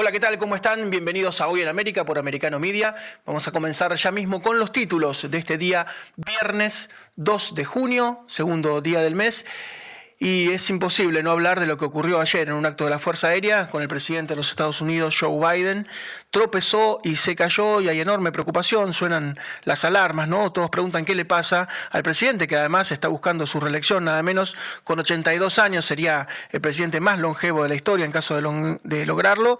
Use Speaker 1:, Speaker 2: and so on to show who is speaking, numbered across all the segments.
Speaker 1: Hola, ¿qué tal? ¿Cómo están? Bienvenidos a Hoy en América por Americano Media. Vamos a comenzar ya mismo con los títulos de este día, viernes 2 de junio, segundo día del mes. Y es imposible no hablar de lo que ocurrió ayer en un acto de la Fuerza Aérea con el presidente de los Estados Unidos, Joe Biden. Tropezó y se cayó y hay enorme preocupación, suenan las alarmas, ¿no? Todos preguntan qué le pasa al presidente, que además está buscando su reelección, nada menos con 82 años, sería el presidente más longevo de la historia en caso de, lograrlo.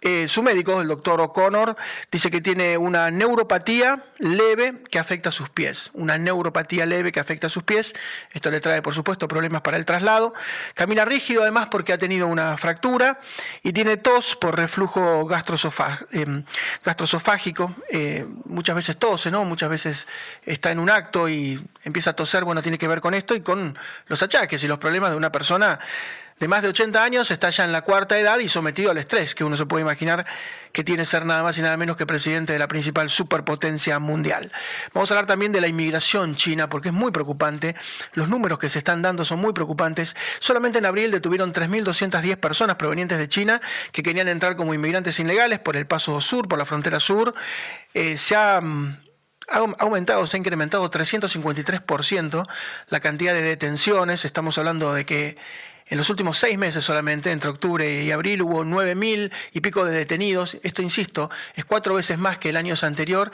Speaker 1: Eh, su médico, el doctor O'Connor, dice que tiene una neuropatía leve que afecta a sus pies. Una neuropatía leve que afecta a sus pies. Esto le trae, por supuesto, problemas para el traslado lado, Camina rígido además porque ha tenido una fractura y tiene tos por reflujo eh, gastrosofágico. Eh, muchas veces tose, ¿no? Muchas veces está en un acto y empieza a toser. Bueno, tiene que ver con esto y con los achaques y los problemas de una persona de más de 80 años, está ya en la cuarta edad y sometido al estrés que uno se puede imaginar que tiene ser nada más y nada menos que presidente de la principal superpotencia mundial. Vamos a hablar también de la inmigración china, porque es muy preocupante. Los números que se están dando son muy preocupantes. Solamente en abril detuvieron 3.210 personas provenientes de China que querían entrar como inmigrantes ilegales por el paso sur, por la frontera sur. Eh, se mm, ha aumentado, se ha incrementado 353% la cantidad de detenciones. Estamos hablando de que en los últimos seis meses solamente, entre octubre y abril, hubo 9.000 y pico de detenidos. Esto, insisto, es cuatro veces más que el año anterior.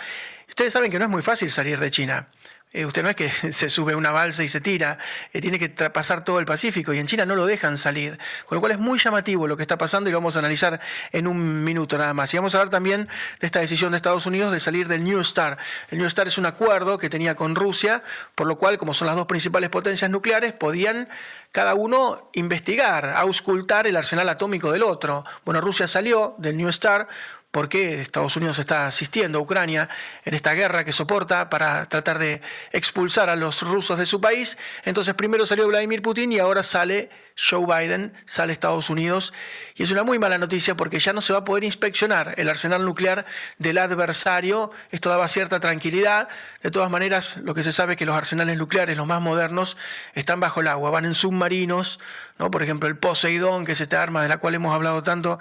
Speaker 1: Ustedes saben que no es muy fácil salir de China. Eh, usted no es que se sube una balsa y se tira, eh, tiene que pasar todo el Pacífico y en China no lo dejan salir. Con lo cual es muy llamativo lo que está pasando y lo vamos a analizar en un minuto nada más. Y vamos a hablar también de esta decisión de Estados Unidos de salir del New STAR. El New STAR es un acuerdo que tenía con Rusia, por lo cual, como son las dos principales potencias nucleares, podían cada uno investigar, auscultar el arsenal atómico del otro. Bueno, Rusia salió del New STAR por qué Estados Unidos está asistiendo a Ucrania en esta guerra que soporta para tratar de expulsar a los rusos de su país. Entonces primero salió Vladimir Putin y ahora sale Joe Biden, sale Estados Unidos. Y es una muy mala noticia porque ya no se va a poder inspeccionar el arsenal nuclear del adversario. Esto daba cierta tranquilidad. De todas maneras, lo que se sabe es que los arsenales nucleares, los más modernos, están bajo el agua, van en submarinos. ¿no? Por ejemplo, el Poseidón, que es esta arma de la cual hemos hablado tanto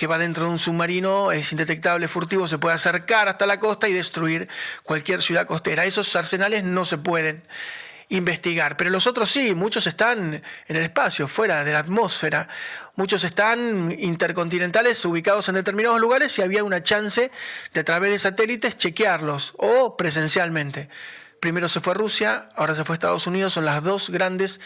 Speaker 1: que va dentro de un submarino, es indetectable, furtivo, se puede acercar hasta la costa y destruir cualquier ciudad costera. Esos arsenales no se pueden investigar, pero los otros sí, muchos están en el espacio, fuera de la atmósfera, muchos están intercontinentales ubicados en determinados lugares y había una chance de a través de satélites chequearlos o presencialmente. Primero se fue Rusia, ahora se fue Estados Unidos, son las dos grandes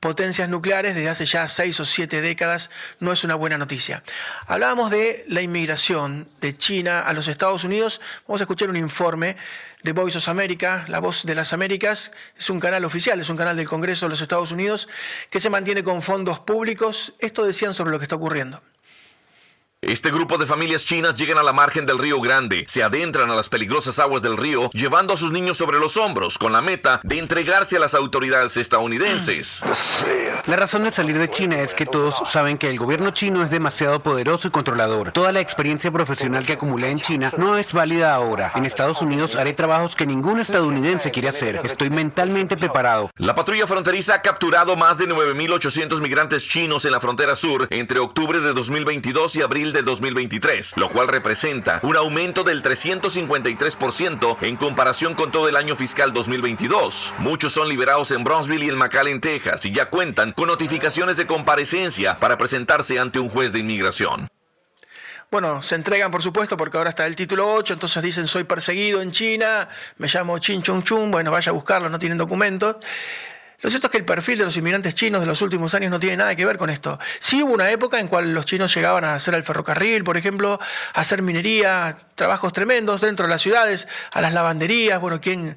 Speaker 1: potencias nucleares desde hace ya seis o siete décadas no es una buena noticia. Hablábamos de la inmigración de China a los Estados Unidos. Vamos a escuchar un informe de Voice of America, La Voz de las Américas. Es un canal oficial, es un canal del Congreso de los Estados Unidos que se mantiene con fondos públicos. Esto decían sobre lo que está ocurriendo.
Speaker 2: Este grupo de familias chinas llegan a la margen del río Grande, se adentran a las peligrosas aguas del río, llevando a sus niños sobre los hombros, con la meta de entregarse a las autoridades estadounidenses.
Speaker 3: La razón de salir de China es que todos saben que el gobierno chino es demasiado poderoso y controlador. Toda la experiencia profesional que acumulé en China no es válida ahora. En Estados Unidos haré trabajos que ningún estadounidense quiere hacer. Estoy mentalmente preparado.
Speaker 2: La patrulla fronteriza ha capturado más de 9.800 migrantes chinos en la frontera sur entre octubre de 2022 y abril de del 2023, lo cual representa un aumento del 353% en comparación con todo el año fiscal 2022. Muchos son liberados en Brownsville y en McAllen, Texas, y ya cuentan con notificaciones de comparecencia para presentarse ante un juez de inmigración.
Speaker 1: Bueno, se entregan por supuesto porque ahora está el título 8, entonces dicen soy perseguido en China, me llamo Chin Chung Chung, bueno, vaya a buscarlo, no tienen documentos. Lo cierto es que el perfil de los inmigrantes chinos de los últimos años no tiene nada que ver con esto. Sí hubo una época en cual los chinos llegaban a hacer el ferrocarril, por ejemplo, a hacer minería, trabajos tremendos dentro de las ciudades, a las lavanderías, bueno, quien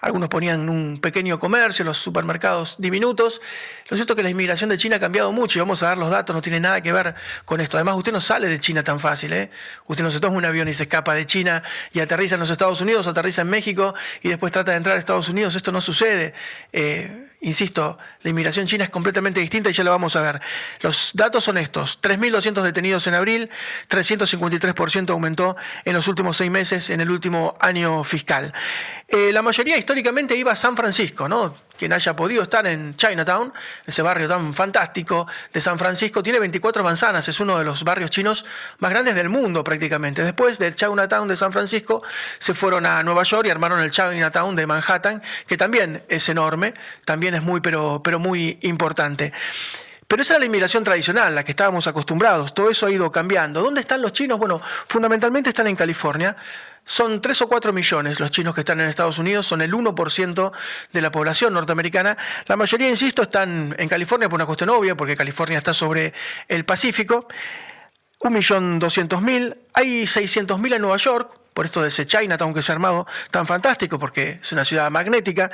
Speaker 1: algunos ponían un pequeño comercio, los supermercados diminutos. Lo cierto es que la inmigración de China ha cambiado mucho y vamos a dar los datos, no tiene nada que ver con esto. Además, usted no sale de China tan fácil. ¿eh? Usted no se toma un avión y se escapa de China y aterriza en los Estados Unidos, aterriza en México y después trata de entrar a Estados Unidos. Esto no sucede. Eh, Insisto, la inmigración china es completamente distinta y ya lo vamos a ver. Los datos son estos. 3.200 detenidos en abril, 353% aumentó en los últimos seis meses, en el último año fiscal. Eh, la mayoría históricamente iba a San Francisco, ¿no? Quien haya podido estar en Chinatown, ese barrio tan fantástico de San Francisco, tiene 24 manzanas, es uno de los barrios chinos más grandes del mundo prácticamente. Después del Chinatown de San Francisco, se fueron a Nueva York y armaron el Chinatown de Manhattan, que también es enorme, también es muy, pero, pero muy importante. Pero esa era la inmigración tradicional, la que estábamos acostumbrados. Todo eso ha ido cambiando. ¿Dónde están los chinos? Bueno, fundamentalmente están en California. Son 3 o 4 millones los chinos que están en Estados Unidos, son el 1% de la población norteamericana. La mayoría, insisto, están en California por una cuestión obvia, porque California está sobre el Pacífico. 1.200.000. Hay 600.000 en Nueva York, por esto de ese Chinatown que se ha armado tan fantástico, porque es una ciudad magnética.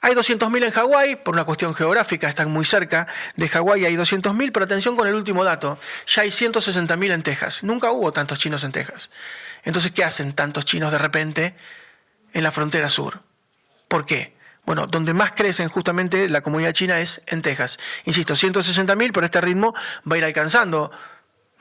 Speaker 1: Hay 200.000 en Hawái, por una cuestión geográfica, están muy cerca de Hawái, hay 200.000, pero atención con el último dato, ya hay 160.000 en Texas. Nunca hubo tantos chinos en Texas. Entonces, ¿qué hacen tantos chinos de repente en la frontera sur? ¿Por qué? Bueno, donde más crecen justamente la comunidad china es en Texas. Insisto, 160.000, por este ritmo va a ir alcanzando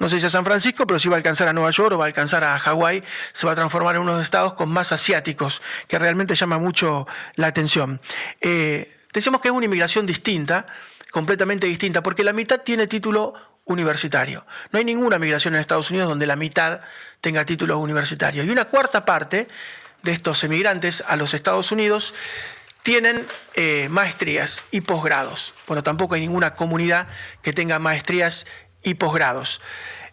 Speaker 1: no sé si a San Francisco, pero si va a alcanzar a Nueva York o va a alcanzar a Hawái, se va a transformar en uno de los estados con más asiáticos, que realmente llama mucho la atención. Eh, decimos que es una inmigración distinta, completamente distinta, porque la mitad tiene título universitario. No hay ninguna migración en Estados Unidos donde la mitad tenga título universitario. Y una cuarta parte de estos emigrantes a los Estados Unidos tienen eh, maestrías y posgrados. Bueno, tampoco hay ninguna comunidad que tenga maestrías y posgrados.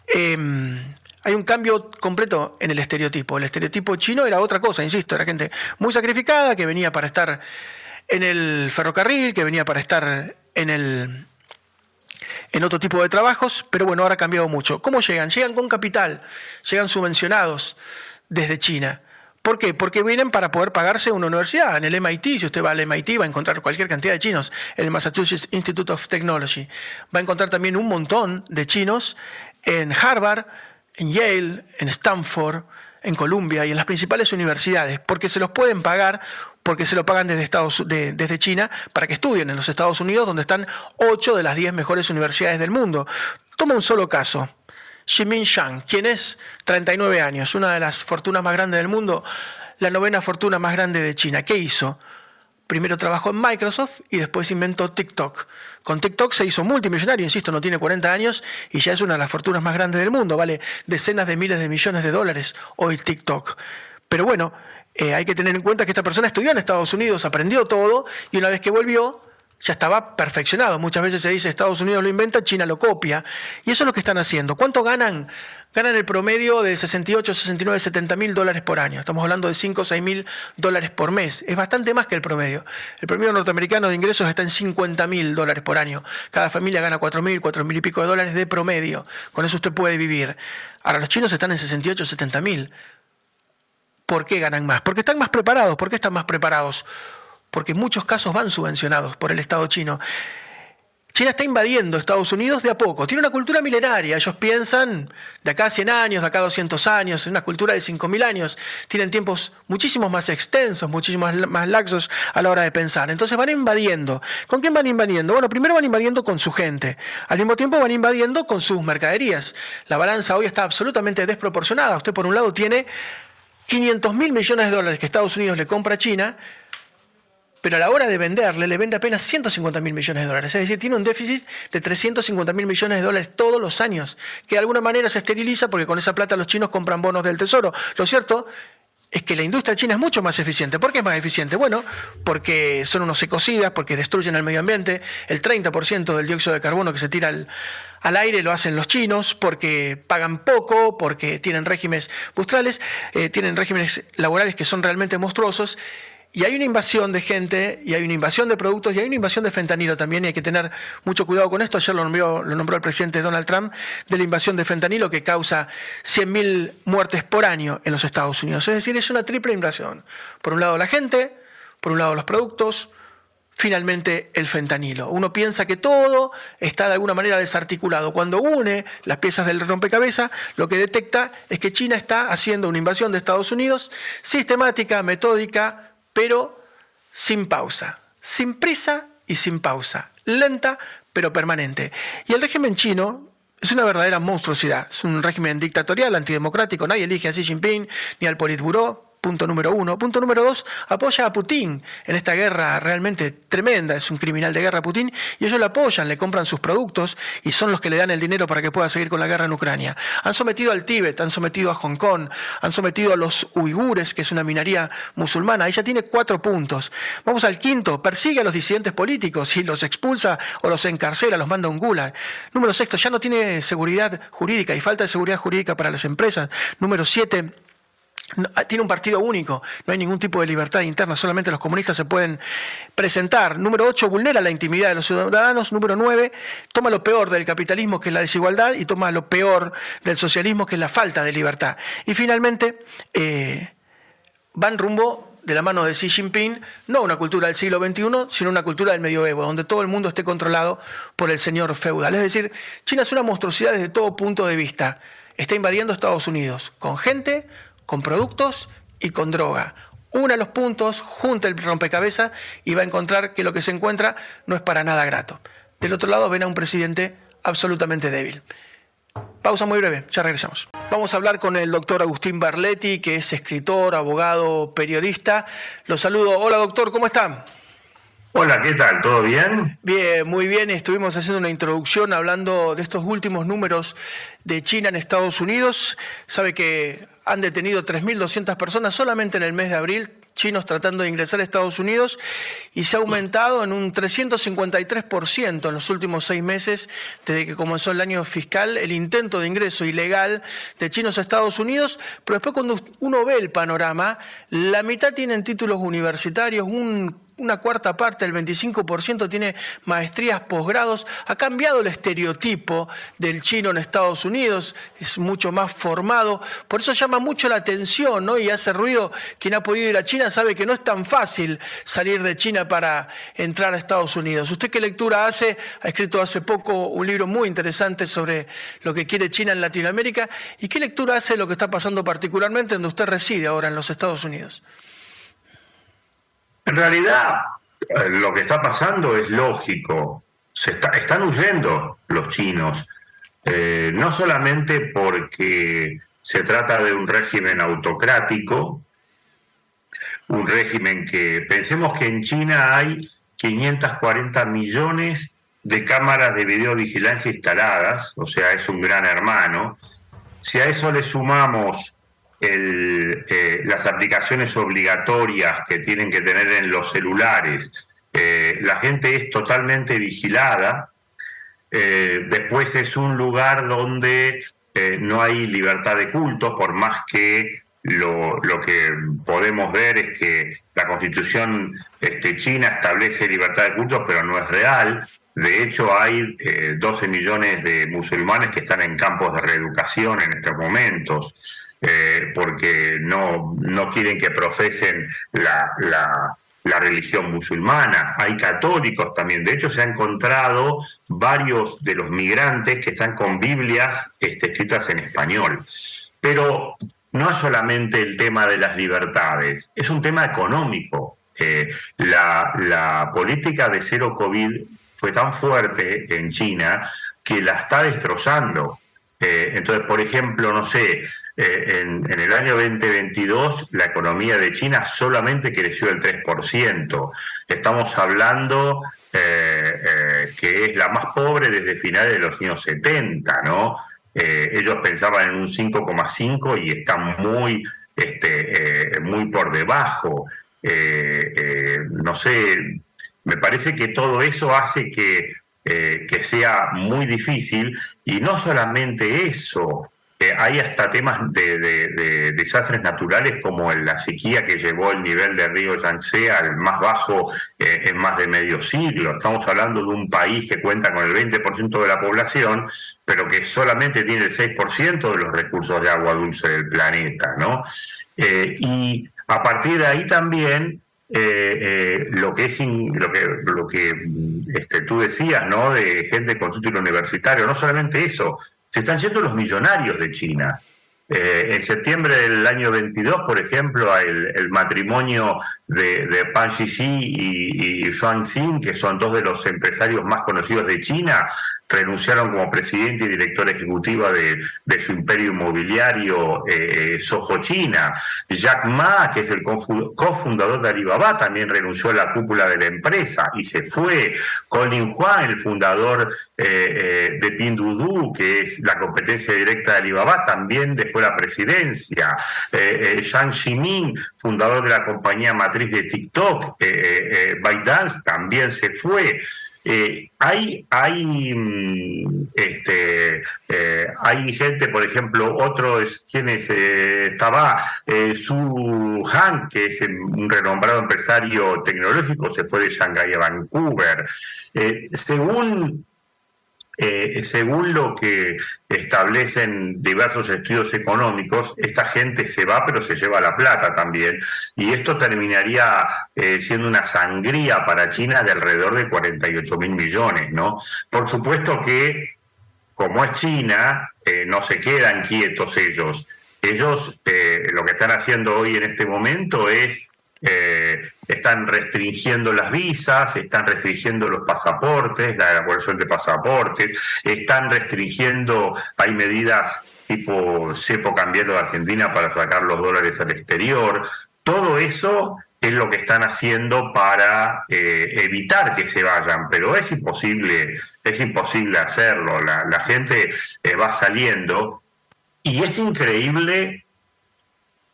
Speaker 1: Em, hay un cambio completo en el estereotipo. El estereotipo chino era otra cosa, insisto, era gente muy sacrificada que venía para estar en el ferrocarril, que venía para estar en el en otro tipo de trabajos, pero bueno, ahora ha cambiado mucho. ¿Cómo llegan? Llegan con capital, llegan subvencionados desde China. ¿Por qué? Porque vienen para poder pagarse una universidad. En el MIT, si usted va al MIT, va a encontrar cualquier cantidad de chinos. En el Massachusetts Institute of Technology. Va a encontrar también un montón de chinos en Harvard, en Yale, en Stanford, en Columbia y en las principales universidades, porque se los pueden pagar, porque se lo pagan desde, Estados, desde China para que estudien en los Estados Unidos, donde están ocho de las diez mejores universidades del mundo. Toma un solo caso. Ximin Shang, quien es 39 años, una de las fortunas más grandes del mundo, la novena fortuna más grande de China. ¿Qué hizo? Primero trabajó en Microsoft y después inventó TikTok. Con TikTok se hizo multimillonario, insisto, no tiene 40 años y ya es una de las fortunas más grandes del mundo, vale decenas de miles de millones de dólares hoy TikTok. Pero bueno, eh, hay que tener en cuenta que esta persona estudió en Estados Unidos, aprendió todo y una vez que volvió ya estaba perfeccionado. Muchas veces se dice Estados Unidos lo inventa, China lo copia. Y eso es lo que están haciendo. ¿Cuánto ganan? Ganan el promedio de 68, 69, 70 mil dólares por año. Estamos hablando de 5 o 6 mil dólares por mes. Es bastante más que el promedio. El promedio norteamericano de ingresos está en 50 mil dólares por año. Cada familia gana 4 mil, 4 mil y pico de dólares de promedio. Con eso usted puede vivir. Ahora, los chinos están en 68, 70 mil. ¿Por qué ganan más? Porque están más preparados. ¿Por qué están más preparados? porque en muchos casos van subvencionados por el Estado chino. China está invadiendo Estados Unidos de a poco. Tiene una cultura milenaria. Ellos piensan de acá a 100 años, de acá a 200 años, una cultura de 5.000 años. Tienen tiempos muchísimo más extensos, muchísimo más laxos a la hora de pensar. Entonces van invadiendo. ¿Con quién van invadiendo? Bueno, primero van invadiendo con su gente. Al mismo tiempo van invadiendo con sus mercaderías. La balanza hoy está absolutamente desproporcionada. Usted por un lado tiene 500 mil millones de dólares que Estados Unidos le compra a China pero a la hora de venderle, le vende apenas 150 mil millones de dólares. Es decir, tiene un déficit de 350 mil millones de dólares todos los años, que de alguna manera se esteriliza porque con esa plata los chinos compran bonos del tesoro. Lo cierto es que la industria china es mucho más eficiente. ¿Por qué es más eficiente? Bueno, porque son unos ecocidas, porque destruyen el medio ambiente. El 30% del dióxido de carbono que se tira al, aire lo hacen los chinos, porque pagan poco, porque tienen regímenes bustrales, eh, tienen regímenes laborales que son realmente monstruosos y hay una invasión de gente, y hay una invasión de productos, y hay una invasión de fentanilo también, y hay que tener mucho cuidado con esto. Ayer lo nombró, el presidente Donald Trump, de la invasión de fentanilo que causa 100.000 muertes por año en los Estados Unidos. Es decir, es una triple invasión. Por un lado la gente, por un lado los productos, finalmente el fentanilo. Uno piensa que todo está de alguna manera desarticulado. Cuando une las piezas del rompecabezas, lo que detecta es que China está haciendo una invasión de Estados Unidos sistemática, metódica, pero sin pausa, sin prisa y sin pausa, lenta pero permanente. Y el régimen chino es una verdadera monstruosidad, es un régimen dictatorial, antidemocrático, nadie elige a Xi Jinping ni al Politburó, punto número uno. Punto número dos, apoya a Putin en esta guerra realmente tremenda, es un criminal de guerra Putin, y ellos lo apoyan, le compran sus productos y son los que le dan el dinero para que pueda seguir con la guerra en Ucrania. Han sometido al Tíbet, han sometido a Hong Kong, han sometido a los uigures, que es una minoría musulmana. Ella tiene cuatro puntos. Vamos al quinto, persigue a los disidentes políticos y los expulsa o los encarcela, los manda a un gulag. Número sexto, ya no tiene seguridad jurídica y falta de seguridad jurídica para las empresas. Número siete, tiene un partido único, no hay ningún tipo de libertad interna, solamente los comunistas se pueden presentar. Número 8, vulnera la intimidad de los ciudadanos. Número 9, toma lo peor del capitalismo, que es la desigualdad, y toma lo peor del socialismo, que es la falta de libertad. Y finalmente, eh, van rumbo de la mano de Xi Jinping, no una cultura del siglo XXI, sino una cultura del medioevo, donde todo el mundo esté controlado por el señor feudal. Es decir, China es una monstruosidad desde todo punto de vista. Está invadiendo Estados Unidos con gente, con productos y con droga. Una los puntos, junta el rompecabezas y va a encontrar que lo que se encuentra no es para nada grato. Del otro lado ven a un presidente absolutamente débil. Pausa muy breve, ya regresamos. Vamos a hablar con el doctor Agustín Barletti, que es escritor, abogado, periodista. Lo saludo. Hola doctor, ¿cómo está?
Speaker 4: Hola, ¿qué tal? ¿Todo bien?
Speaker 1: Bien, muy bien. Estuvimos haciendo una introducción hablando de estos últimos números de China en Estados Unidos. Sabe que han detenido 3.200 personas solamente en el mes de abril, chinos tratando de ingresar a Estados Unidos, y se ha aumentado en un 353% en los últimos seis meses, desde que comenzó el año fiscal, el intento de ingreso ilegal de chinos a Estados Unidos, pero después cuando uno ve el panorama, la mitad tienen títulos universitarios, un una cuarta parte, el 25%, tiene maestrías, posgrados. Ha cambiado el estereotipo del chino en Estados Unidos, es mucho más formado. Por eso llama mucho la atención ¿no? y hace ruido. Quien ha podido ir a China sabe que no es tan fácil salir de China para entrar a Estados Unidos. ¿Usted qué lectura hace? Ha escrito hace poco un libro muy interesante sobre lo que quiere China en Latinoamérica. ¿Y qué lectura hace lo que está pasando particularmente donde usted reside ahora en los Estados Unidos?
Speaker 4: En realidad, eh, lo que está pasando es lógico. Se están huyendo los chinos, eh, no solamente porque se trata de un régimen autocrático, un régimen que pensemos que en China hay 540 millones de cámaras de videovigilancia instaladas, o sea, es un gran hermano. Si a eso le sumamos eh, las aplicaciones obligatorias que tienen que tener en los celulares, eh, la gente es totalmente vigilada, eh, después es un lugar donde no hay libertad de culto, por más que lo, lo, que podemos ver es que la constitución este, china establece libertad de culto, pero no es real. De hecho, hay 12 millones de musulmanes que están en campos de reeducación en estos momentos. Eh, porque no, no quieren que profesen la, religión musulmana. Hay católicos también. De hecho, se han encontrado varios de los migrantes que están con Biblias este, escritas en español. Pero no es solamente el tema de las libertades, es un tema económico. Eh, la, la política de cero COVID fue tan fuerte en China que la está destrozando. Eh, entonces, por ejemplo, no sé, eh, en, el año 2022 la economía de China solamente creció el 3%. Estamos hablando eh, que es la más pobre desde finales de los años 70, ¿no? ellos pensaban en un 5,5 y están muy, este, muy por debajo. no sé, me parece que todo eso hace que eh, que sea muy difícil y no solamente eso, eh, hay hasta temas de, desastres naturales como la sequía que llevó el nivel del río Yangtze al más bajo eh, en más de medio siglo. Estamos hablando de un país que cuenta con el 20% de la población, pero que solamente tiene el 6% de los recursos de agua dulce del planeta, ¿no? y a partir de ahí también eh, eh, lo que es lo que, lo que este, tú decías, ¿no? De gente con título universitario, no solamente eso, se están yendo los millonarios de China. Eh, en septiembre del año 22, por ejemplo, el, matrimonio de, de Pan Xixi y, y Xuan Xin, que son dos de los empresarios más conocidos de China, renunciaron como presidente y director ejecutiva de, su imperio inmobiliario eh, eh, Soho China. Jack Ma, que es el cofundador de Alibaba, también renunció a la cúpula de la empresa y se fue. Colin Huang, el fundador de Pinduoduo, que es la competencia directa de Alibaba, también la presidencia. Eh, eh, Zhang Ximin, fundador de la compañía matriz de TikTok, eh, eh ByteDance, también se fue. hay, hay, mm, este, hay gente, por ejemplo, otro es quien es, estaba Su Han, que es un renombrado empresario tecnológico, se fue de Shanghái a Vancouver. según eh, según lo que establecen diversos estudios económicos, esta gente se va pero se lleva la plata también. Y esto terminaría eh, siendo una sangría para China de alrededor de 48 mil millones, ¿no? Por supuesto que, como es China, eh, no se quedan quietos ellos. Ellos lo que están haciendo hoy en este momento es eh, están restringiendo las visas, están restringiendo los pasaportes, la elaboración de pasaportes, están restringiendo, hay medidas tipo cepo cambiando de Argentina para sacar los dólares al exterior. Todo eso es lo que están haciendo para eh, evitar que se vayan, pero es imposible, es imposible hacerlo. La, gente eh, va saliendo y es increíble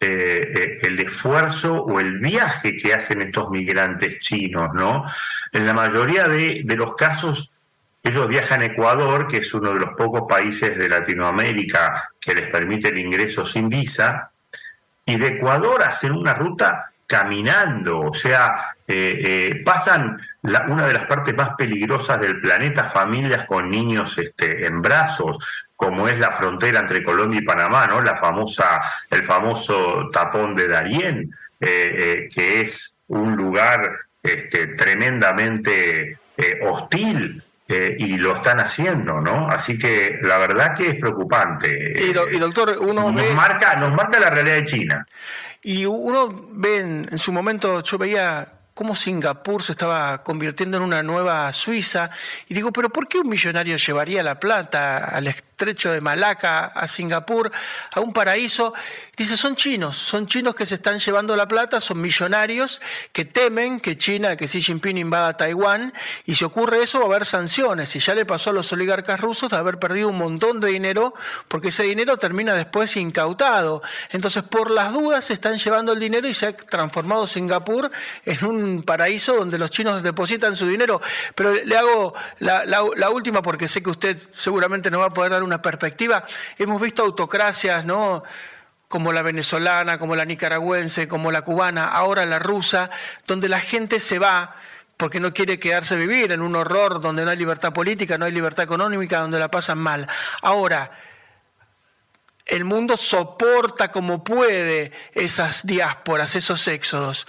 Speaker 4: eh, eh, el esfuerzo o el viaje que hacen estos migrantes chinos, ¿no? En la mayoría de, los casos, ellos viajan a Ecuador, que es uno de los pocos países de Latinoamérica que les permite el ingreso sin visa, y de Ecuador hacen una ruta caminando, o sea, eh, pasan una de las partes más peligrosas del planeta, familias con niños este, en brazos, como es la frontera entre Colombia y Panamá, ¿no? La famosa, el famoso tapón de Darién, eh, eh, que es un lugar este, tremendamente eh, hostil y lo están haciendo, ¿no? Así que la verdad que es preocupante.
Speaker 1: Y, doctor, uno
Speaker 4: nos marca, nos marca la realidad de China.
Speaker 1: Y uno ve en su momento, yo veía cómo Singapur se estaba convirtiendo en una nueva Suiza. Y digo, pero ¿por qué un millonario llevaría la plata al estrecho de Malaca, a Singapur, a un paraíso? Dice, son chinos, son chinos que se están llevando la plata, son millonarios que temen que China, que Xi Jinping invada Taiwán, y si ocurre eso va a haber sanciones. Y ya le pasó a los oligarcas rusos de haber perdido un montón de dinero, porque ese dinero termina después incautado. Entonces, por las dudas, se están llevando el dinero y se ha transformado Singapur en un paraíso donde los chinos depositan su dinero. Pero le hago la, la última, porque sé que usted seguramente nos va a poder dar una perspectiva. Hemos visto autocracias, ¿no? Como la venezolana, como la nicaragüense, como la cubana, ahora la rusa, donde la gente se va porque no quiere quedarse a vivir en un horror donde no hay libertad política, no hay libertad económica, donde la pasan mal. Ahora, el mundo soporta como puede esas diásporas, esos éxodos.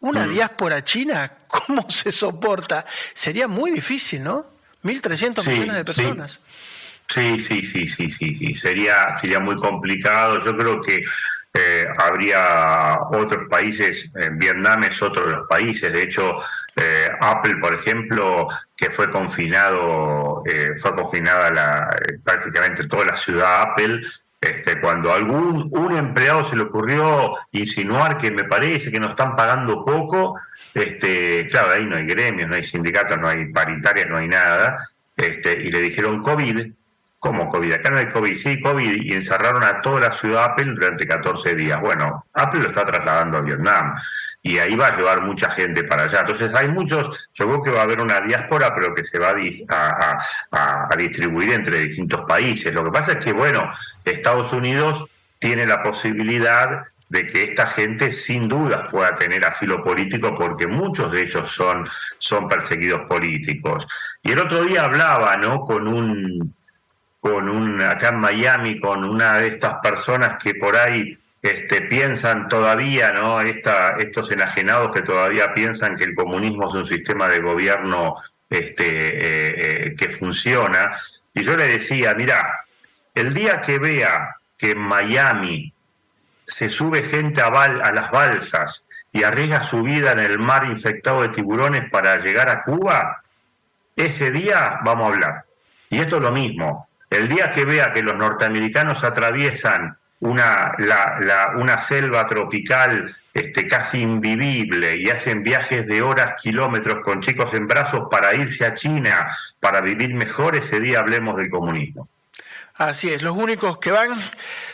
Speaker 1: Una mm. diáspora china, ¿cómo se soporta? Sería muy difícil, ¿no? 1.300 millones de personas.
Speaker 4: Sí, sí, sí, sí, sí, Sería, sería muy complicado. Yo creo que eh, habría otros países, Vietnam es otro de los países, de hecho eh, Apple, por ejemplo, que fue confinado, eh, fue confinada la, prácticamente toda la ciudad Apple, este, cuando algún un empleado se le ocurrió insinuar que me parece que nos están pagando poco, este, claro, ahí no hay gremios, no hay sindicatos, no hay paritarias, no hay nada, este, y le dijeron COVID, ¿Cómo COVID? Acá no hay COVID, sí, COVID, y encerraron a toda la ciudad Apple durante 14 días. Bueno, Apple lo está trasladando a Vietnam y ahí va a llevar mucha gente para allá. Entonces hay muchos, yo creo que va a haber una diáspora, pero que se va a, a, distribuir entre distintos países. Lo que pasa es que, bueno, Estados Unidos tiene la posibilidad de que esta gente sin duda pueda tener asilo político porque muchos de ellos son, son perseguidos políticos. Y el otro día hablaba ¿no? con un con un, acá en Miami, con una de estas personas que por ahí este, piensan todavía, ¿no? Esta, estos enajenados que todavía piensan que el comunismo es un sistema de gobierno este, eh, eh, que funciona. Y yo le decía, mira, el día que vea que en Miami se sube gente a, a las balsas y arriesga su vida en el mar infectado de tiburones para llegar a Cuba, ese día vamos a hablar. Y esto es lo mismo. El día que vea que los norteamericanos atraviesan una, una selva tropical este, casi invivible y hacen viajes de horas, kilómetros con chicos en brazos para irse a China, para vivir mejor, ese día hablemos del comunismo.
Speaker 1: Así es, los únicos que van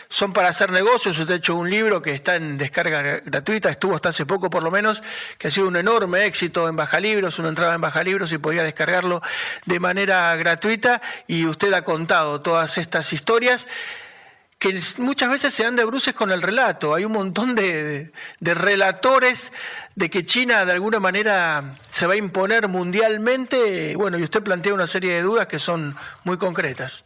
Speaker 1: son para hacer negocios. Usted ha hecho un libro que está en descarga gratuita, estuvo hasta hace poco por lo menos, que ha sido un enorme éxito en Baja Libros, una entrada en Baja Libros y podía descargarlo de manera gratuita. Y usted ha contado todas estas historias que muchas veces se dan de bruces con el relato. Hay un montón de, relatores de que China de alguna manera se va a imponer mundialmente. Bueno, y usted plantea una serie de dudas que son muy concretas.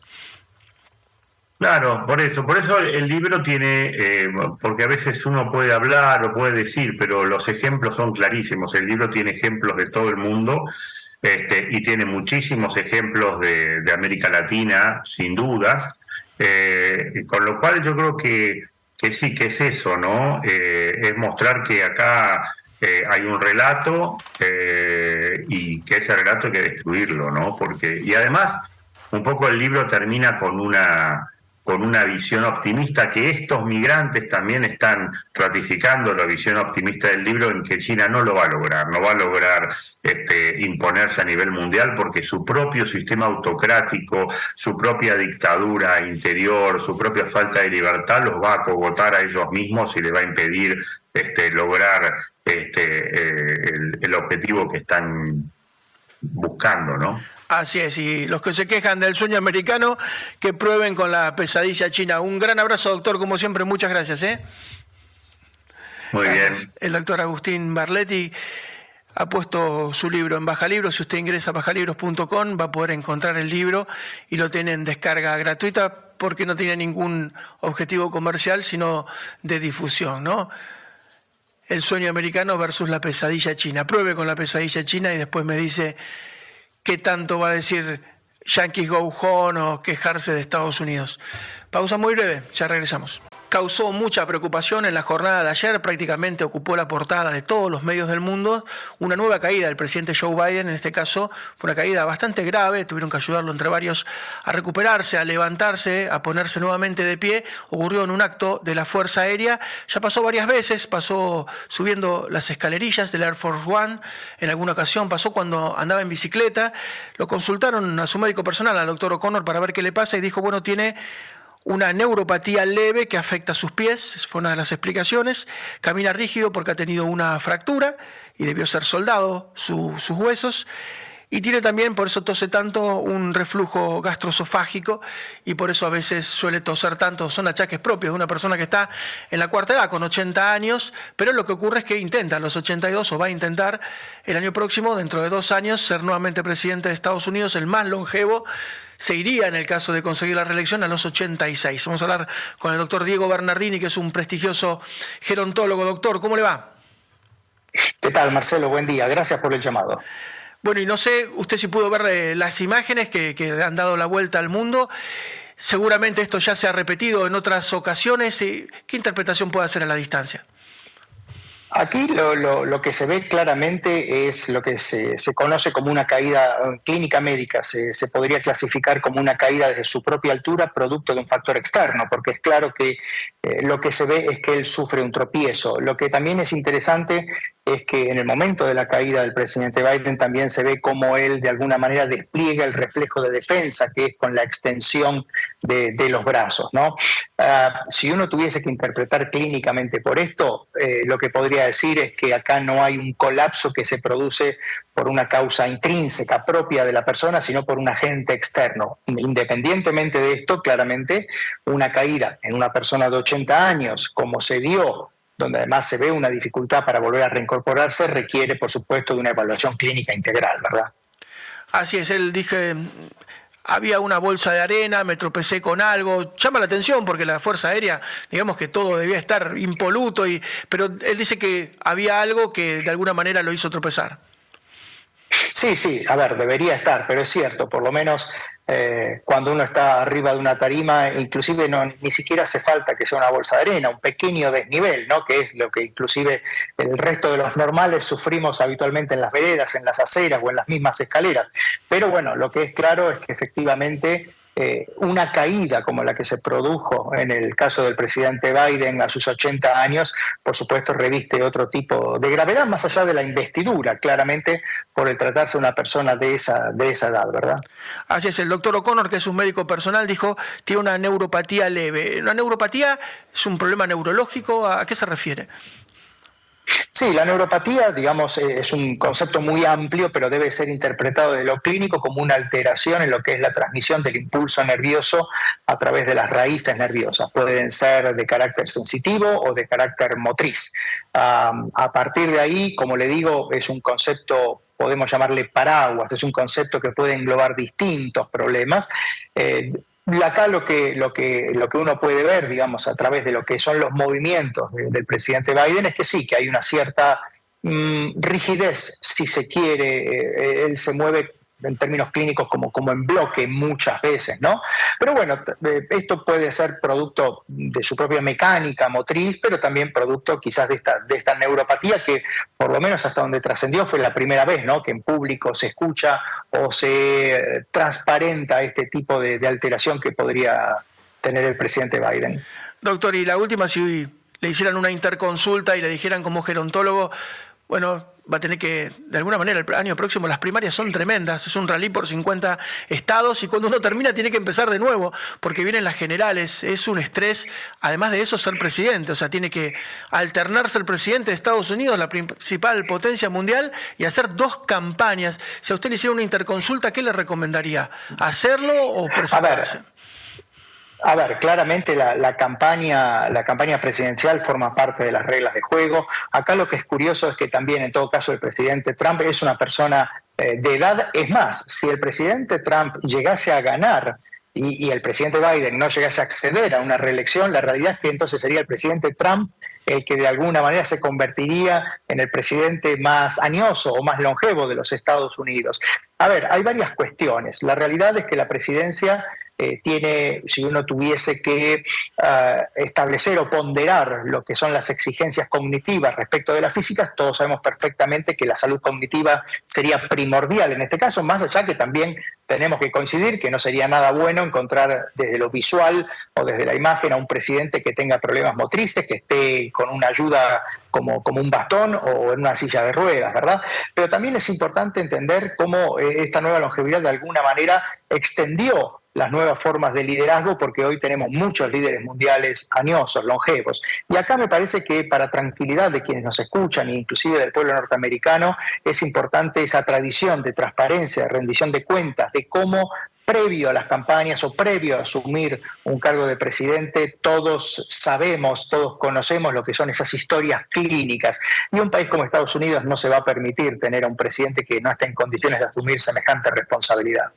Speaker 4: Claro, por eso, por eso el libro tiene, eh, porque a veces uno puede hablar o puede decir, pero los ejemplos son clarísimos. El libro tiene ejemplos de todo el mundo este, y tiene muchísimos ejemplos de América Latina, sin dudas. Eh, con lo cual yo creo que, que, sí, que es eso, ¿no? Eh, es mostrar que acá hay un relato y que ese relato hay que destruirlo, ¿no? Porque, y además, un poco el libro termina con una con una visión optimista que estos migrantes también están ratificando la visión optimista del libro en que China no lo va a lograr, no va a lograr este, imponerse a nivel mundial porque su propio sistema autocrático, su propia dictadura interior, su propia falta de libertad los va a cogotar a ellos mismos y le va a impedir este, lograr este, eh, el objetivo que están buscando, ¿no?
Speaker 1: Así es, y los que se quejan del sueño americano, que prueben con la pesadilla china. Un gran abrazo, doctor, como siempre, muchas gracias. ¿eh?
Speaker 4: Muy bien.
Speaker 1: El doctor Agustín Barletti ha puesto su libro en Baja Libros. Si usted ingresa a bajalibros.com va a poder encontrar el libro y lo tiene en descarga gratuita porque no tiene ningún objetivo comercial, sino de difusión, ¿no? El sueño americano versus la pesadilla china. Pruebe con la pesadilla china y después me dice qué tanto va a decir Yankees Go Home o quejarse de Estados Unidos. Pausa muy breve, ya regresamos causó mucha preocupación en la jornada de ayer, prácticamente ocupó la portada de todos los medios del mundo, una nueva caída del presidente Joe Biden, en este caso fue una caída bastante grave, tuvieron que ayudarlo entre varios a recuperarse, a levantarse, a ponerse nuevamente de pie, ocurrió en un acto de la Fuerza Aérea, ya pasó varias veces, pasó subiendo las escalerillas del Air Force One, en alguna ocasión pasó cuando andaba en bicicleta, lo consultaron a su médico personal, al doctor O'Connor, para ver qué le pasa y dijo, bueno, tiene una neuropatía leve que afecta a sus pies, fue una de las explicaciones. Camina rígido porque ha tenido una fractura y debió ser soldado sus huesos. Y tiene también, por eso tose tanto, un reflujo gastroesofágico y por eso a veces suele toser tanto. Son achaques propios de una persona que está en la cuarta edad, con 80 años, pero lo que ocurre es que intenta a los 82 o va a intentar el año próximo, dentro de dos años, ser nuevamente presidente de Estados Unidos, el más longevo se iría en el caso de conseguir la reelección a los 86. Vamos a hablar con el doctor Diego Bernardini, que es un prestigioso gerontólogo. Doctor, ¿cómo le va?
Speaker 5: ¿Qué tal, Marcelo? Buen día. Gracias por el llamado.
Speaker 1: Bueno, y no sé usted si pudo ver eh, las imágenes que, que han dado la vuelta al mundo. Seguramente esto ya se ha repetido en otras ocasiones. ¿Qué interpretación puede hacer a la distancia?
Speaker 5: Aquí lo, que se ve claramente es lo que se, conoce como una caída clínica médica, se, podría clasificar como una caída desde su propia altura producto de un factor externo, porque es claro que eh, lo que se ve es que él sufre un tropiezo. Lo que también es interesante es que en el momento de la caída del presidente Biden también se ve cómo él de alguna manera despliega el reflejo de defensa, que es con la extensión de, los brazos. ¿no? Ah, si uno tuviese que interpretar clínicamente por esto, eh, lo que podría decir es que acá no hay un colapso que se produce por una causa intrínseca propia de la persona, sino por un agente externo. Independientemente de esto, claramente, una caída en una persona de 80 años, como se dio donde además se ve una dificultad para volver a reincorporarse, requiere, por supuesto, de una evaluación clínica integral, ¿verdad?
Speaker 1: Así es, él dije, había una bolsa de arena, me tropecé con algo, llama la atención porque la Fuerza Aérea, digamos que todo debía estar impoluto, y, pero él dice que había algo que de alguna manera lo hizo tropezar.
Speaker 5: Sí, sí, a ver, debería estar, pero es cierto, por lo menos eh, cuando uno está arriba de una tarima, inclusive no, ni siquiera hace falta que sea una bolsa de arena, un pequeño desnivel, ¿no? que es lo que inclusive el resto de los normales sufrimos habitualmente en las veredas, en las aceras o en las mismas escaleras. Pero bueno, lo que es claro es que efectivamente eh, una caída como la que se produjo en el caso del presidente Biden a sus 80 años, por supuesto reviste otro tipo de gravedad, más allá de la investidura, claramente por el tratarse de una persona de esa, de esa edad, ¿verdad?
Speaker 1: Así es, el doctor O'Connor, que es un médico personal, dijo, tiene una neuropatía leve. ¿Una neuropatía es un problema neurológico? ¿A qué se refiere?
Speaker 5: Sí, la neuropatía, digamos, eh, es un concepto muy amplio, pero debe ser interpretado de lo clínico como una alteración en lo que es la transmisión del impulso nervioso a través de las raíces nerviosas. Pueden ser de carácter sensitivo o de carácter motriz. a partir de ahí, como le digo, es un concepto podemos llamarle paraguas, es un concepto que puede englobar distintos problemas. Eh, acá lo que, lo, que, lo que uno puede ver, digamos, a través de lo que son los movimientos del presidente Biden es que sí, que hay una cierta mm, rigidez, si se quiere, eh, él se mueve en términos clínicos como, como en bloque muchas veces, ¿no? Pero bueno, esto puede ser producto de su propia mecánica motriz, pero también producto quizás de esta, de esta neuropatía que por lo menos hasta donde trascendió fue la primera vez, ¿no? Que en público se escucha o se eh, transparenta este tipo de, de alteración que podría tener el presidente Biden.
Speaker 1: Doctor, y la última, si le hicieran una interconsulta y le dijeran como gerontólogo, bueno, va a tener que, de alguna manera, el año próximo las primarias son tremendas, es un rally por 50 estados y cuando uno termina tiene que empezar de nuevo, porque vienen las generales, es un estrés, además de eso ser presidente, o sea, tiene que alternarse el presidente de Estados Unidos, la principal potencia mundial, y hacer dos campañas. Si a usted le hiciera una interconsulta, ¿qué le recomendaría? ¿Hacerlo o presentarse?
Speaker 5: A ver, claramente la, campaña, la campaña presidencial forma parte de las reglas de juego. Acá lo que es curioso es que también, en todo caso, el presidente Trump es una persona eh, de edad. Es más, si el presidente Trump llegase a ganar y, el presidente Biden no llegase a acceder a una reelección, la realidad es que entonces sería el presidente Trump el que de alguna manera se convertiría en el presidente más añoso o más longevo de los Estados Unidos. A ver, hay varias cuestiones. La realidad es que la presidencia eh, tiene, si uno tuviese que ah, establecer o ponderar lo que son las exigencias cognitivas respecto de la física, todos sabemos perfectamente que la salud cognitiva sería primordial en este caso, más allá que también tenemos que coincidir que no sería nada bueno encontrar desde lo visual o desde la imagen a un presidente que tenga problemas motrices, que esté con una ayuda como, como un bastón o en una silla de ruedas, ¿verdad? Pero también es importante entender cómo eh, esta nueva longevidad de alguna manera extendió las nuevas formas de liderazgo, porque hoy tenemos muchos líderes mundiales añosos, longevos. Y acá me parece que para tranquilidad de quienes nos escuchan, inclusive del pueblo norteamericano, es importante esa tradición de transparencia, de rendición de cuentas, de cómo previo a las campañas o previo a asumir un cargo de presidente, todos sabemos, todos conocemos lo que son esas historias clínicas. Y un país como Estados Unidos no se va a permitir tener a un presidente que no esté en condiciones de asumir semejante responsabilidad.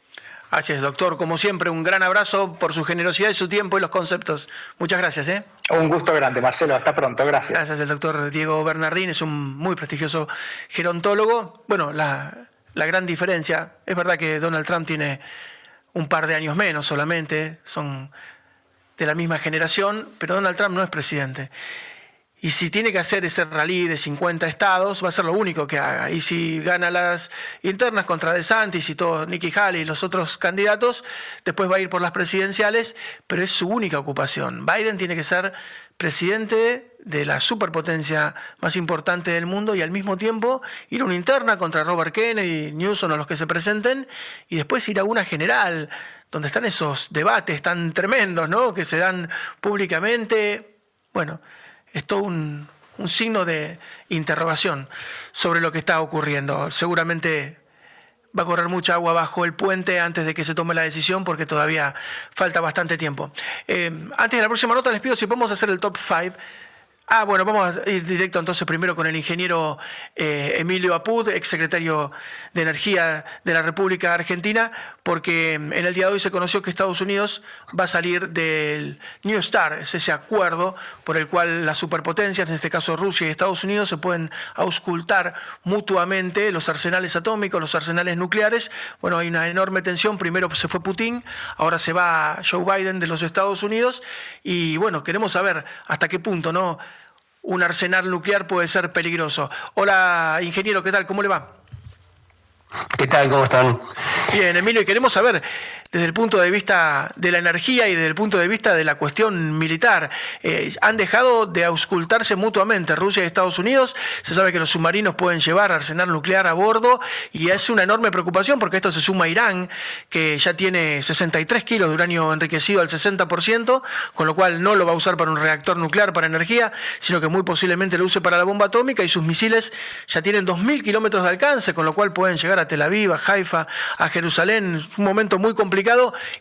Speaker 1: Así es, doctor. Como siempre, un gran abrazo por su generosidad y su tiempo y los conceptos. Muchas gracias. ¿eh?
Speaker 5: Un gusto grande, Marcelo. Hasta pronto. Gracias.
Speaker 1: Gracias, el doctor Diego Bernardín. Es un muy prestigioso gerontólogo. Bueno, la, la gran diferencia, es verdad que Donald Trump tiene un par de años menos solamente, son de la misma generación, pero Donald Trump no es presidente. Y si tiene que hacer ese rally de 50 estados, va a ser lo único que haga. Y si gana las internas contra DeSantis y todos, Nikki Haley y los otros candidatos, después va a ir por las presidenciales, pero es su única ocupación. Biden tiene que ser presidente de la superpotencia más importante del mundo y al mismo tiempo ir a una interna contra Robert Kennedy, Newsom o los que se presenten, y después ir a una general, donde están esos debates tan tremendos, ¿no? Que se dan públicamente. Bueno, es todo un, signo de interrogación sobre lo que está ocurriendo. Seguramente va a correr mucha agua bajo el puente antes de que se tome la decisión porque todavía falta bastante tiempo. Eh, antes de la próxima nota les pido si podemos hacer el top 5 Ah, bueno, vamos a ir directo entonces primero con el ingeniero eh, Emilio Apud, exsecretario de Energía de la República Argentina, porque en el día de hoy se conoció que Estados Unidos va a salir del New STAR, es ese acuerdo por el cual las superpotencias, en este caso Rusia y Estados Unidos, se pueden auscultar mutuamente los arsenales atómicos, los arsenales nucleares. Bueno, hay una enorme tensión. Primero se fue Putin, ahora se va Joe Biden de los Estados Unidos y bueno, queremos saber hasta qué punto, ¿no? Un arsenal nuclear puede ser peligroso. Hola, ingeniero, ¿qué tal? ¿Cómo le va?
Speaker 6: ¿Qué tal? ¿Cómo están?
Speaker 1: Bien, Emilio, y queremos saber desde el punto de vista de la energía y desde el punto de vista de la cuestión militar. Eh, han dejado de auscultarse mutuamente Rusia y Estados Unidos. Se sabe que los submarinos pueden llevar arsenal nuclear a bordo y es una enorme preocupación porque esto se suma a Irán, que ya tiene 63 kilos de uranio enriquecido al 60%, con lo cual no lo va a usar para un reactor nuclear, para energía, sino que muy posiblemente lo use para la bomba atómica y sus misiles ya tienen 2.000 kilómetros de alcance, con lo cual pueden llegar a Tel Aviv, a Haifa, a Jerusalén. Un momento muy complicado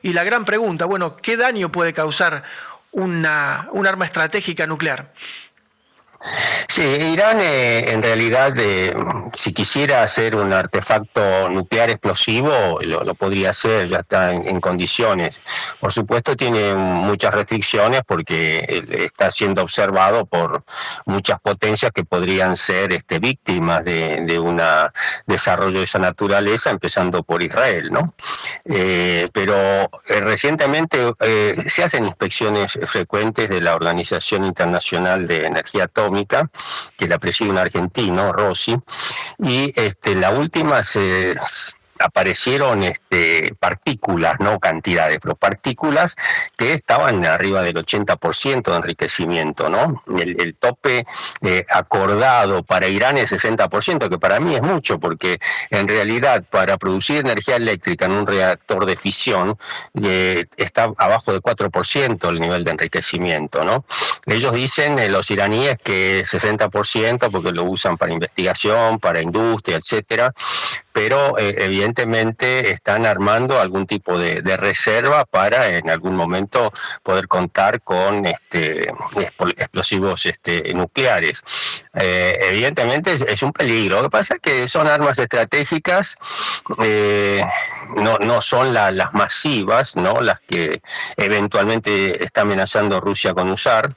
Speaker 1: y la gran pregunta, bueno, ¿qué daño puede causar una, un arma estratégica nuclear?
Speaker 6: Sí, Irán eh, en realidad, eh, si quisiera hacer un artefacto nuclear explosivo, lo, podría hacer, ya está en, condiciones. Por supuesto tiene muchas restricciones porque eh, está siendo observado por muchas potencias que podrían ser este, víctimas de, un desarrollo de esa naturaleza, empezando por Israel, ¿no? pero recientemente se hacen inspecciones frecuentes de la Organización Internacional de Energía Atómica, que la preside un argentino, Rossi, y este, la última se aparecieron este, partículas, no cantidades, pero partículas que estaban arriba del 80% de enriquecimiento, ¿no? El, tope eh, acordado para Irán es 60%, que para mí es mucho, porque en realidad para producir energía eléctrica en un reactor de fisión eh, está abajo del 4% el nivel de enriquecimiento, ¿no? Ellos dicen, eh, los iraníes, que es 60% porque lo usan para investigación, para industria, etcétera, pero evidentemente evidentemente están armando algún tipo de, reserva para en algún momento poder contar con este, explosivos este, nucleares. Eh, evidentemente es, un peligro. Lo que pasa es que son armas estratégicas, eh, no, no son las masivas, ¿no? las que eventualmente está amenazando Rusia con usar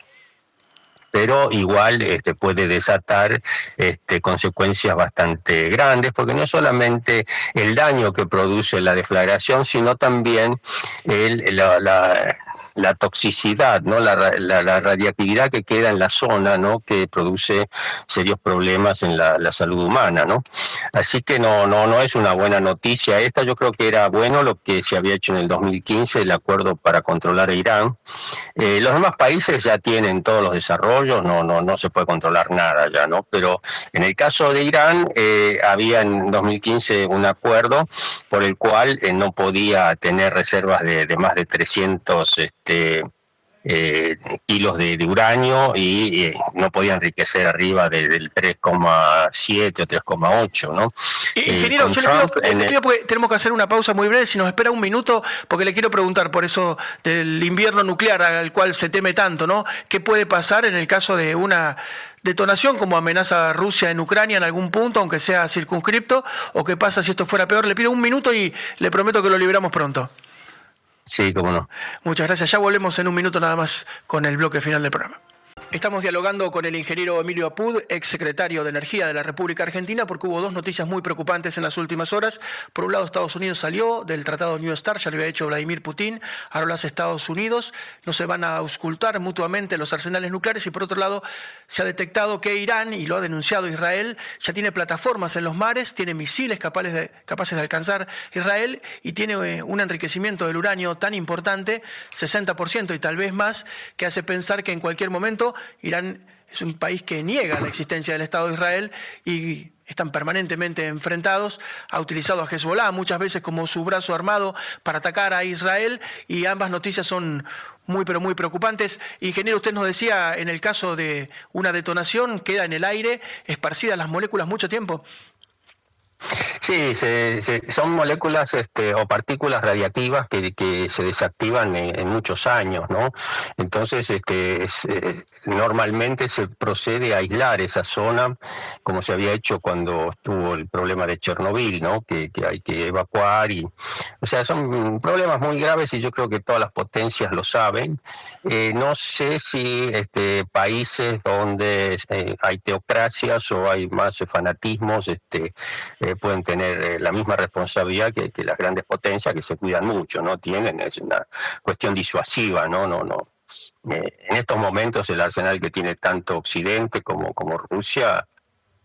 Speaker 6: pero igual este, puede desatar este, consecuencias bastante grandes, porque no solamente el daño que produce la deflagración, sino también el, la, la toxicidad, ¿no? La, radiactividad que queda en la zona, que produce serios problemas en la, salud humana. ¿no? Así que no, no, no es una buena noticia esta. Yo creo que era bueno lo que se había hecho en el 2015, el acuerdo para controlar a Irán. Eh, los demás países ya tienen todos los desarrollos, no, no, no se puede controlar nada ya, ¿no? Pero en el caso de Irán, eh, había en 2015 un acuerdo por el cual eh, no podía tener reservas de, más de 300 este, eh, kilos de, uranio y eh, no podía enriquecer arriba del 3,7 o 3,8, ¿no?
Speaker 1: Ingeniero, yo le pido, porque tenemos que hacer una pausa muy breve, si nos espera un minuto, porque le quiero preguntar por eso del invierno nuclear al cual se teme tanto, ¿no? ¿Qué puede pasar en el caso de una detonación como amenaza Rusia en Ucrania en algún punto, aunque sea circunscripto, o qué pasa si esto fuera peor? Le pido un minuto y le prometo que lo liberamos pronto.
Speaker 6: Sí, cómo no.
Speaker 1: Muchas gracias. Ya volvemos en un minuto nada más con el bloque final del programa. Estamos dialogando con el ingeniero Emilio Apud, ex secretario de Energía de la República Argentina, porque hubo dos noticias muy preocupantes en las últimas horas. Por un lado, Estados Unidos salió del Tratado New START, ya lo había hecho Vladimir Putin, ahora los Estados Unidos no se van a auscultar mutuamente los arsenales nucleares y por otro lado, se ha detectado que Irán, y lo ha denunciado Israel, ya tiene plataformas en los mares, tiene misiles capaces de, capaces de alcanzar Israel y tiene eh, un enriquecimiento del uranio tan importante, 60% y tal vez más, que hace pensar que en cualquier momento Irán es un país que niega la existencia del Estado de Israel y están permanentemente enfrentados, ha utilizado a Hezbollah muchas veces como su brazo armado para atacar a Israel y ambas noticias son muy pero muy preocupantes. Ingeniero, usted nos decía, en el caso de una detonación, queda en el aire, esparcidas las moléculas mucho tiempo.
Speaker 6: Sí, son moléculas este, o partículas radiactivas que, que se desactivan en, muchos años, ¿no? Entonces, este, eh, normalmente se procede a aislar esa zona, como se había hecho cuando estuvo el problema de Chernobyl, ¿no? Que, hay que evacuar y, o sea, son problemas muy graves y yo creo que todas las potencias lo saben. Eh, no sé si este, países donde eh, hay teocracias o hay más fanatismos, este, pueden tener eh, la misma responsabilidad que, las grandes potencias que se cuidan mucho, ¿no? Tienen, es una cuestión disuasiva, ¿no? No, no. Eh, en estos momentos el arsenal que tiene tanto Occidente como, como Rusia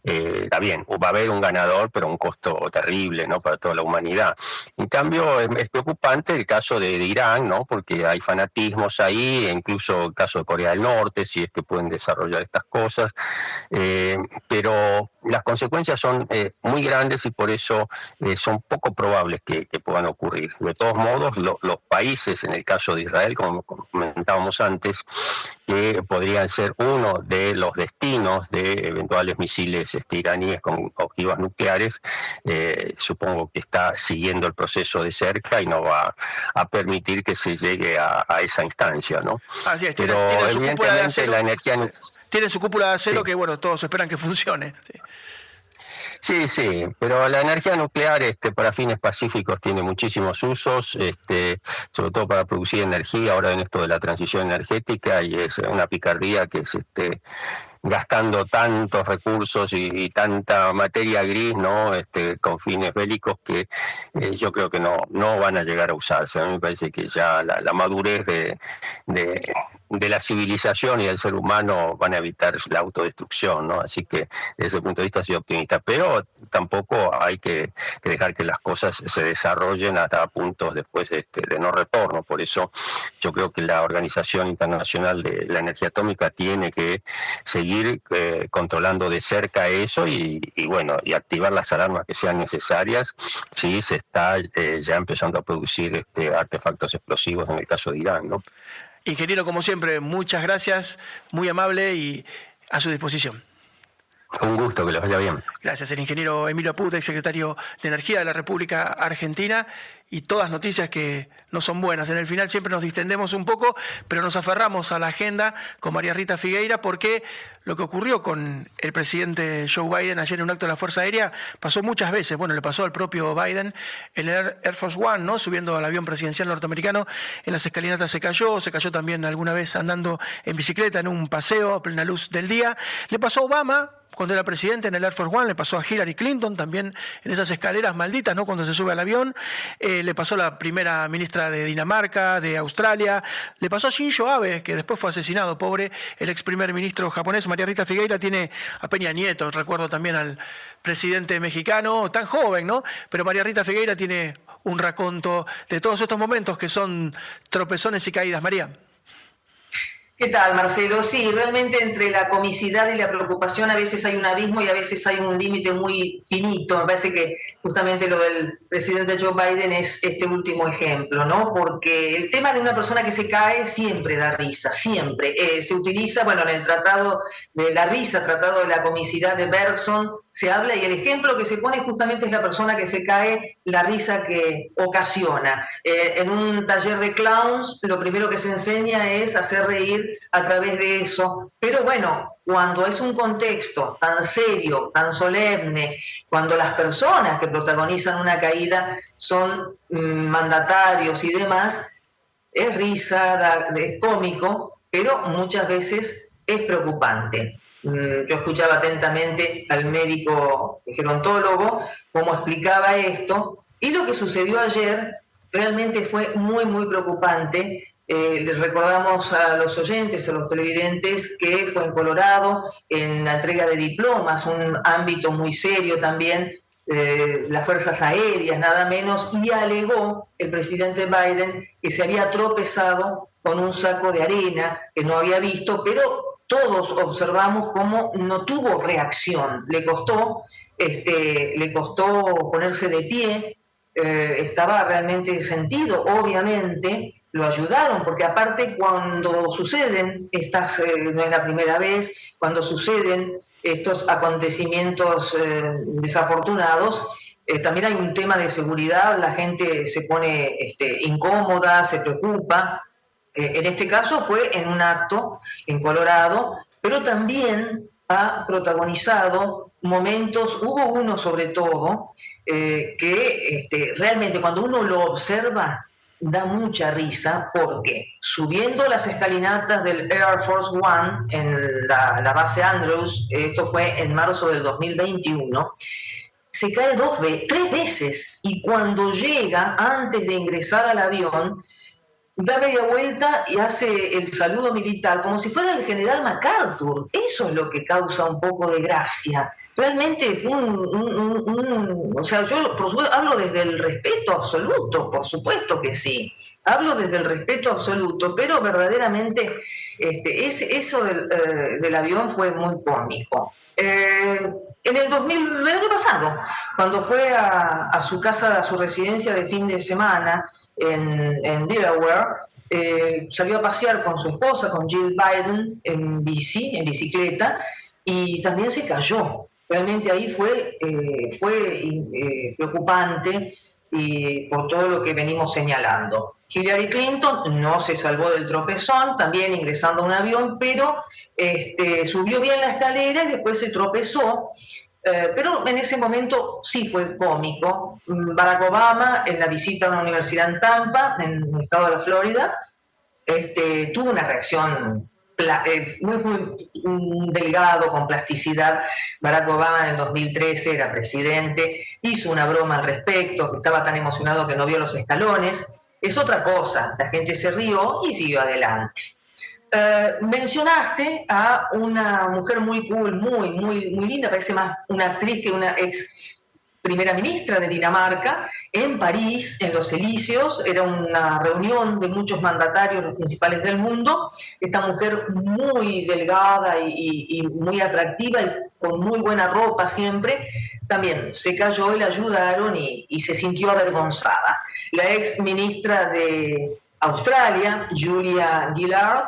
Speaker 6: eh, está bien, va a haber un ganador, pero un costo terrible ¿no? para toda la humanidad. En cambio, es, preocupante el caso de, Irán, ¿no? porque hay fanatismos ahí, e incluso el caso de Corea del Norte, si es que pueden desarrollar estas cosas, eh, pero las consecuencias son eh, muy grandes y por eso son poco probables que, puedan ocurrir. De todos modos, los países, en el caso de Israel, como comentábamos antes, que podrían ser uno de los destinos de eventuales misiles este, iraníes con ojivas nucleares, eh, supongo que está siguiendo el proceso de cerca y no va a permitir que se llegue a, esa instancia, ¿no?
Speaker 1: Así es, Pero evidentemente la energía tiene su cúpula de acero que bueno todos esperan que funcione.
Speaker 6: Sí, sí, pero la energía nuclear este, para fines pacíficos tiene muchísimos usos, este, sobre todo para producir energía, ahora en esto de la transición energética, y es una picardía que es este, gastando tantos recursos y, tanta materia gris, ¿no? Este, con fines bélicos que eh, yo creo que no, no van a llegar a usarse. A mí me parece que ya la, madurez de, de, la civilización y del ser humano van a evitar la autodestrucción, ¿no? Así que desde ese punto de vista soy optimista, pero tampoco hay que, dejar que las cosas se desarrollen hasta puntos después este, de no retorno. Por eso yo creo que la Organización Internacional de la Energía Atómica tiene que seguir ir eh, controlando de cerca eso y, bueno, y activar las alarmas que sean necesarias si se está eh, ya empezando a producir este, artefactos explosivos en el caso de Irán, ¿no?
Speaker 1: Ingeniero, como siempre, muchas gracias, muy amable y a su disposición.
Speaker 6: Un gusto, que les vaya bien.
Speaker 1: Gracias, el ingeniero Emilio Apute, secretario de Energía de la República Argentina, y todas noticias que no son buenas. En el final siempre nos distendemos un poco, pero nos aferramos a la agenda con María Rita Figueira, porque lo que ocurrió con el presidente Joe Biden ayer en un acto de la Fuerza Aérea pasó muchas veces. Bueno, le pasó al propio Biden en el Air Force One, ¿no? Subiendo al avión presidencial norteamericano, en las escalinatas se cayó, se cayó también alguna vez andando en bicicleta en un paseo a plena luz del día. Le pasó a Obama, cuando era presidente en el Air Force One, le pasó a Hillary Clinton también en esas escaleras malditas, ¿no? Cuando se sube al avión, eh, le pasó a la primera ministra de Dinamarca, de Australia, le pasó a Shinzo Abe, que después fue asesinado, pobre, el ex primer ministro japonés, María Rita Figueira, tiene a Peña Nieto, recuerdo también al presidente mexicano, tan joven, ¿no? Pero María Rita Figueira tiene un raconto de todos estos momentos que son tropezones y caídas. María.
Speaker 7: ¿Qué tal, Marcelo? Sí, realmente entre la comicidad y la preocupación a veces hay un abismo y a veces hay un límite muy finito. Me parece que justamente lo del presidente Joe Biden es este último ejemplo, ¿no? Porque el tema de una persona que se cae siempre da risa, siempre. Eh, se utiliza, bueno, en el tratado de la risa, tratado de la comicidad de Bergson, se habla y el ejemplo que se pone justamente es la persona que se cae, la risa que ocasiona. Eh, en un taller de clowns lo primero que se enseña es hacer reír a través de eso, pero bueno, cuando es un contexto tan serio, tan solemne, cuando las personas que protagonizan una caída son mm, mandatarios y demás, es risa, es cómico, pero muchas veces es preocupante. Mm, yo escuchaba atentamente al médico gerontólogo cómo explicaba esto y lo que sucedió ayer realmente fue muy, muy preocupante. Eh, recordamos a los oyentes, a los televidentes, que fue en Colorado, en la entrega de diplomas, un ámbito muy serio también, eh, las fuerzas aéreas, nada menos, y alegó el presidente Biden que se había tropezado con un saco de arena que no había visto, pero todos observamos cómo no tuvo reacción, le costó, este, le costó ponerse de pie, eh, estaba realmente sentido, obviamente lo ayudaron, porque aparte cuando suceden, estas eh, no es la primera vez, cuando suceden estos acontecimientos eh, desafortunados, también hay un tema de seguridad, la gente se pone este, incómoda, se preocupa. Eh, en este caso fue en un acto en Colorado, pero también ha protagonizado momentos, hubo uno sobre todo, eh, que este, realmente cuando uno lo observa da mucha risa porque subiendo las escalinatas del Air Force One en la, base Andrews, esto fue en marzo del 2021, se cae dos tres veces y cuando llega, antes de ingresar al avión, da media vuelta y hace el saludo militar como si fuera el general MacArthur. Eso es lo que causa un poco de gracia. Realmente un, o sea, yo hablo desde el respeto absoluto, por supuesto que sí. Hablo desde el respeto absoluto, pero verdaderamente este, eso del, eh, del, avión fue muy cómico. Eh, en el, 2000, el año pasado, cuando fue a, su casa, a su residencia de fin de semana en, Delaware, eh, salió a pasear con su esposa, con Jill Biden, en bici, en bicicleta, y también se cayó. Realmente ahí fue, eh, fue eh, preocupante y por todo lo que venimos señalando. Hillary Clinton no se salvó del tropezón, también ingresando a un avión, pero este, subió bien la escalera y después se tropezó. Eh, pero en ese momento sí fue cómico. Barack Obama, en la visita a una universidad en Tampa, en el estado de la Florida, este, tuvo una reacción eh, muy, muy delgado, con plasticidad. Barack Obama en el 2013 era presidente, hizo una broma al respecto, que estaba tan emocionado que no vio los escalones. Es otra cosa, la gente se rió y siguió adelante. Eh, mencionaste a una mujer muy cool, muy, muy, muy linda, parece más una actriz que una ex primera ministra de Dinamarca, en París, en los Elíseos. Era una reunión de muchos mandatarios, los principales del mundo. Esta mujer muy delgada y, muy atractiva y con muy buena ropa siempre, también se cayó y la ayudaron y, y se sintió avergonzada. La ex ministra de Australia, Julia Gillard,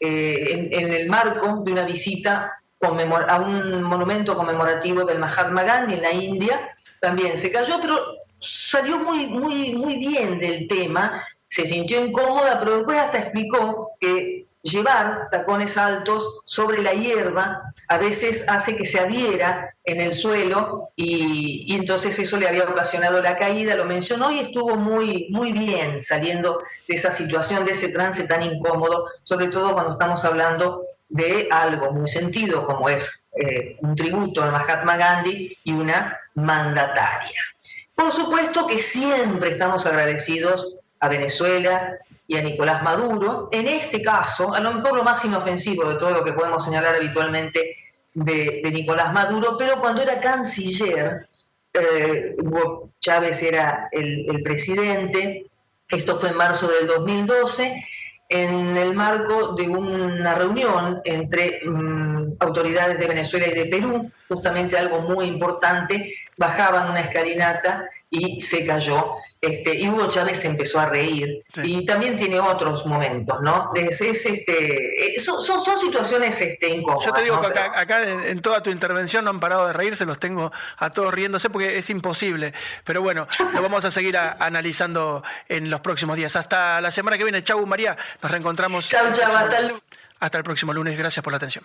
Speaker 7: eh, en, el marco de una visita a un monumento conmemorativo del Mahatma Gandhi en la India, también se cayó, pero salió muy, muy, muy bien del tema, se sintió incómoda, pero después hasta explicó que llevar tacones altos sobre la hierba a veces hace que se adhiera en el suelo y, entonces eso le había ocasionado la caída, lo mencionó y estuvo muy, muy bien saliendo de esa situación, de ese trance tan incómodo, sobre todo cuando estamos hablando de algo muy sentido como es eh, un tributo a Mahatma Gandhi y una mandataria. Por supuesto que siempre estamos agradecidos a Venezuela y a Nicolás Maduro. En este caso, a lo mejor lo más inofensivo de todo lo que podemos señalar habitualmente de, Nicolás Maduro, pero cuando era canciller, eh, Hugo Chávez era el, presidente, esto fue en marzo del 2012, en el marco de una reunión entre mm, autoridades de Venezuela y de Perú, justamente algo muy importante, bajaban una escalinata y se cayó. Este, y Hugo Chávez empezó a reír. Y también tiene otros momentos, ¿no? Es, este, eh, son, son, situaciones este, incómodas.
Speaker 1: Yo te digo que acá, en, toda tu intervención no han parado de reírse, los tengo a todos riéndose porque es imposible. Pero bueno, lo vamos a seguir analizando en los próximos días. Hasta la semana que viene. Chau, María. Nos reencontramos.
Speaker 7: Chau, chau. Hasta el...
Speaker 1: hasta el próximo lunes. Gracias por la atención.